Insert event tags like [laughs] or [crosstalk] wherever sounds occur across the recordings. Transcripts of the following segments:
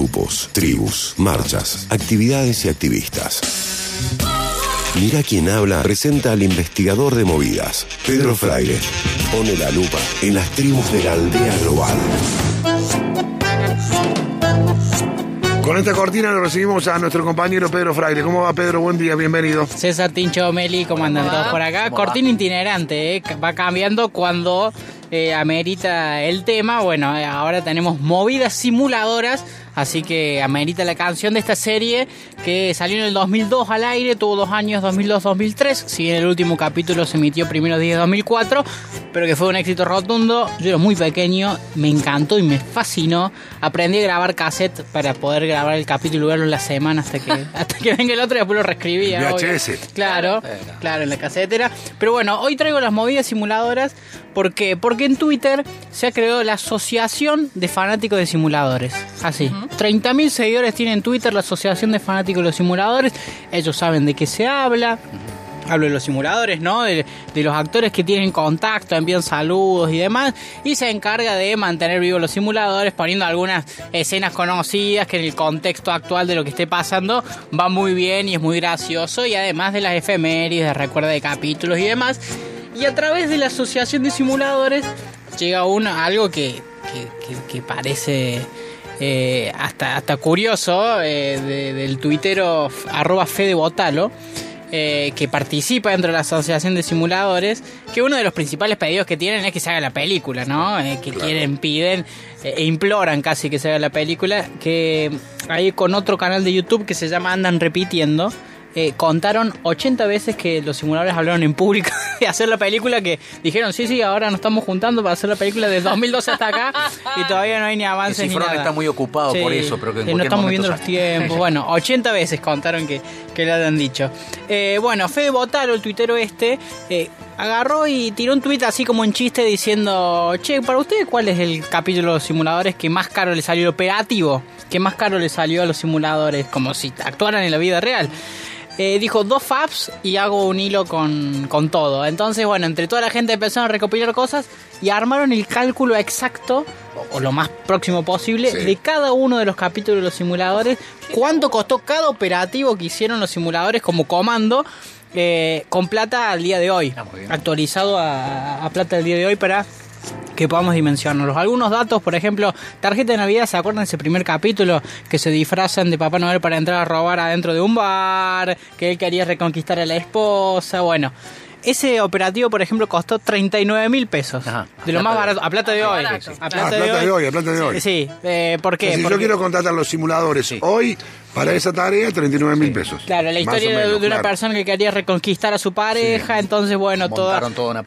grupos, tribus, marchas, actividades y activistas. Mira quién habla presenta al investigador de movidas, Pedro Fraile. Pone la lupa en las tribus de la aldea global. Con esta cortina lo recibimos a nuestro compañero Pedro Fraile. ¿Cómo va Pedro? Buen día, bienvenido. César Tincho Meli, ¿cómo andan todos por acá? Cortina itinerante, ¿eh? va cambiando cuando eh, amerita el tema. Bueno, eh, ahora tenemos movidas simuladoras Así que amerita la canción de esta serie que salió en el 2002 al aire, tuvo dos años, 2002-2003. Si bien el último capítulo se emitió primero de 2004, pero que fue un éxito rotundo. Yo era muy pequeño, me encantó y me fascinó. Aprendí a grabar cassette para poder grabar el capítulo y verlo en la semana hasta que, [laughs] hasta que venga el otro y después lo reescribía. VHS. Claro, claro, en la casetera. Pero bueno, hoy traigo las movidas simuladoras. ¿Por qué? Porque en Twitter se ha creado la Asociación de Fanáticos de Simuladores. Así. 30.000 seguidores tiene en Twitter la Asociación de Fanáticos de los Simuladores. Ellos saben de qué se habla. Hablo de los simuladores, ¿no? De, los actores que tienen contacto, envían saludos y demás. Y se encarga de mantener vivos los simuladores, poniendo algunas escenas conocidas que en el contexto actual de lo que esté pasando va muy bien y es muy gracioso. Y además de las efemérides, de recuerda de capítulos y demás. Y a través de la Asociación de Simuladores llega uno, algo que, que parece eh, hasta, hasta curioso, eh, del tuitero arroba Fede Botalo, eh, que participa dentro de la Asociación de Simuladores, que uno de los principales pedidos que tienen es que se haga la película, ¿no? que quieren, piden e imploran casi que se haga la película, que hay con otro canal de YouTube que se llama Andan Repitiendo, eh, contaron 80 veces que los simuladores hablaron en público [laughs] de hacer la película, que dijeron, sí, sí, ahora nos estamos juntando para hacer la película de 2012 hasta acá y todavía no hay ni avances ni nada. está muy ocupado por eso, pero que en no estamos viendo los tiempos. [laughs] Bueno, 80 veces contaron que, que le habían dicho. Eh, bueno, Fede Botaro, el tuitero este, eh, agarró y tiró un tuit así como en chiste diciendo, che, para ustedes, ¿cuál es el capítulo de los simuladores que más caro le salió el operativo? Que más caro le salió a los simuladores, como si actuaran en la vida real. Eh, dijo dos faps y hago un hilo con, todo. Entonces, bueno, entre toda la gente empezaron a recopilar cosas y armaron el cálculo exacto, o, lo más próximo posible, de cada uno de los capítulos de los simuladores, cuánto costó cada operativo que hicieron los simuladores como comando. Eh, con plata al día de hoy, ah, actualizado a, a plata al día de hoy para que podamos dimensionarlos. Algunos datos, por ejemplo, tarjeta de Navidad, ¿se acuerdan de ese primer capítulo? Que se disfrazan de Papá Noel para entrar a robar adentro de un bar, que él quería reconquistar a la esposa, bueno. Ese operativo, por ejemplo, costó 39 mil pesos. de lo más barato, a plata de hoy. A plata, de, hoy. a plata de hoy. Sí, eh, ¿por qué? si yo quiero contratar los simuladores hoy, para esa tarea, 39 mil pesos. Claro, la historia de, una persona que quería reconquistar a su pareja, entonces, bueno, todo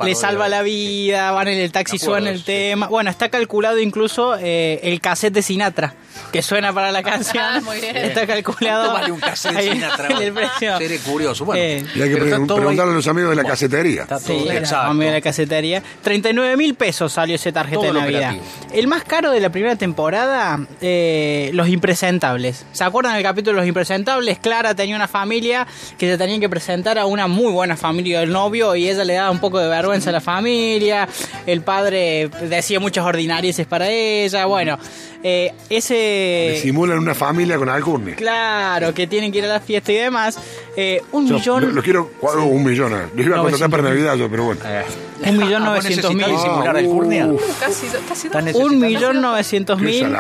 le salva la vida, van en el taxi, suena el tema. Bueno, está calculado incluso eh, el cassette de Sinatra, que suena para la [laughs] canción. Ah, muy bien. Está calculado. vale un cassette de Sinatra? [laughs] el precio. Sería curioso. Bueno, eh, y hay que preguntarle a los amigos de la casetería. sí, amigos de la casetería. 39 mil pesos salió ese tarjeta de Navidad. El más caro de la primera temporada, eh, Los Impresentables. ¿Se acuerdan del capítulo de Los Impresentables, Clara tenía una familia que se tenían que presentar a una muy buena familia del novio y ella le daba un poco de vergüenza a la familia. El padre decía muchas ordinarieces para ella. Bueno, eh, ese. Simulan una familia con alcurnia. Claro, que tienen que ir a la fiesta y demás. Eh, un millón. Lo, quiero un millón. Eh. Lo iba a contratar para Navidad yo, pero bueno. un millón novecientos mil. simular alcurnia? casi, casi Un millón novecientos mil.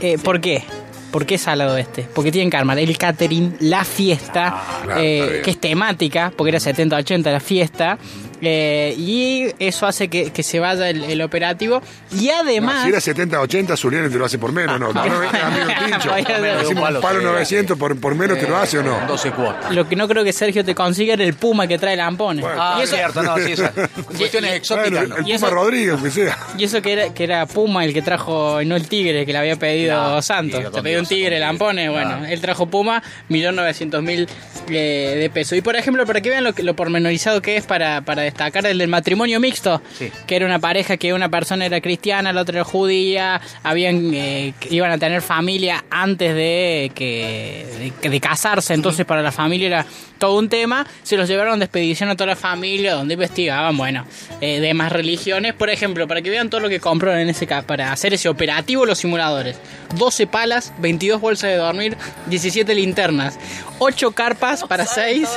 ¿eh? ¿Por qué? ¿Por qué salado este? Porque tienen que armar el catering, la fiesta, ah, eh, que es temática, porque era 70-80 la fiesta. Eh, y eso hace que, que se vaya el, operativo. Y además. si era 70-80, Zuliani te lo hace por menos, ¿no? no, no, [laughs] no palo 900 por, por menos te lo hace o no. 12 cuotas. Lo que no creo que Sergio te consiga era el Puma que trae lampones. ah, y eso, cierto, no, sí, esa. [laughs] Cuestiones exóticas. el, Puma Rodríguez, que sea. Y eso que era, que era Puma el que trajo, no el Tigre, que le había pedido Santos. te pidió un Tigre, lampones. Bueno, él trajo Puma, 1.900.000 eh, de pesos. Y por ejemplo, para que vean lo, lo pormenorizado que es para, para destacar el del matrimonio mixto, que era una pareja que una persona era cristiana, la otra era judía, habían eh, iban a tener familia antes de que de, casarse, entonces para la familia era todo un tema, se los llevaron de expedición a toda la familia donde investigaban, bueno, eh, de más religiones, por ejemplo, para que vean todo lo que compraron en ese para hacer ese operativo los simuladores. 12 palas, 22 bolsas de dormir, 17 linternas, 8 carpas para 6,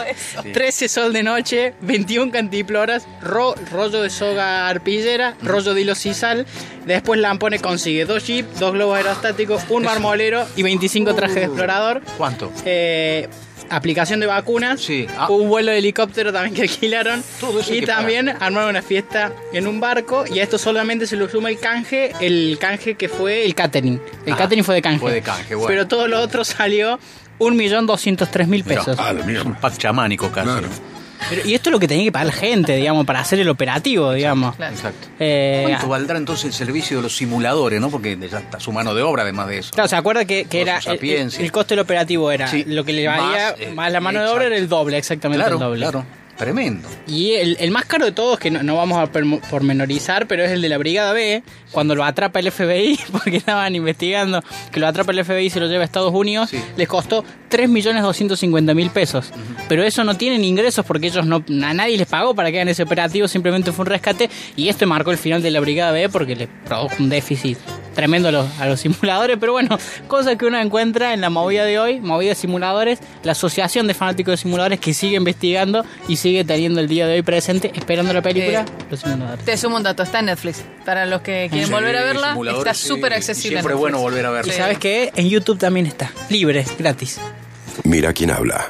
13 sol de noche, 21 cantiploras, rollo de soga arpillera, rollo de hilo sisal, después Lampone consigue 2 jeeps, 2 globos aerostáticos, un marmolero y 25 trajes de explorador. ¿Cuánto? Eh, aplicación de vacunas, sí. Ah. un vuelo de helicóptero también que alquilaron y también armaron una fiesta en un barco y a esto solamente se le suma el canje, el canje que fue el catering. El ah, catering fue de canje. Fue de canje, bueno. Pero todo lo otro salió 1.203.000 pesos. Ah, un pack chamánico casi. Y esto es lo que tenía que pagar la gente, digamos, para hacer el operativo, digamos. Exacto. Eh, ¿Cuánto valdrá entonces el servicio de los simuladores, no? Porque ya está su mano de obra además de eso. Claro, ¿se acuerda que, era el, coste del oporativo era lo que le valía más, más la mano de obra era el doble, exactamente el doble. Claro. Tremendo. Y el, más caro de todos, que no, vamos a pormenorizar, pero es el de la Brigada B, cuando lo atrapa el FBI, [laughs] porque estaban investigando, que lo atrapa el FBI y se lo lleva a Estados Unidos, les costó 3.250.000 pesos. Pero eso no tienen ingresos porque ellos no, a nadie les pagó para que hagan ese operativo, simplemente fue un rescate y esto marcó el final de la Brigada B porque le produjo un déficit tremendo a los, a los simuladores, pero bueno, cosas que uno encuentra en la movida de hoy, movida de simuladores, la Asociación de Fanáticos de Simuladores que sigue investigando y sigue teniendo el día de hoy presente, esperando la película, eh, los simuladores. Te sumo un dato, está en Netflix. Para los que quieren volver a verla, está súper accesible. Siempre bueno volver a verla. Y sabes que en YouTube también está, libre, gratis. Mira quién habla.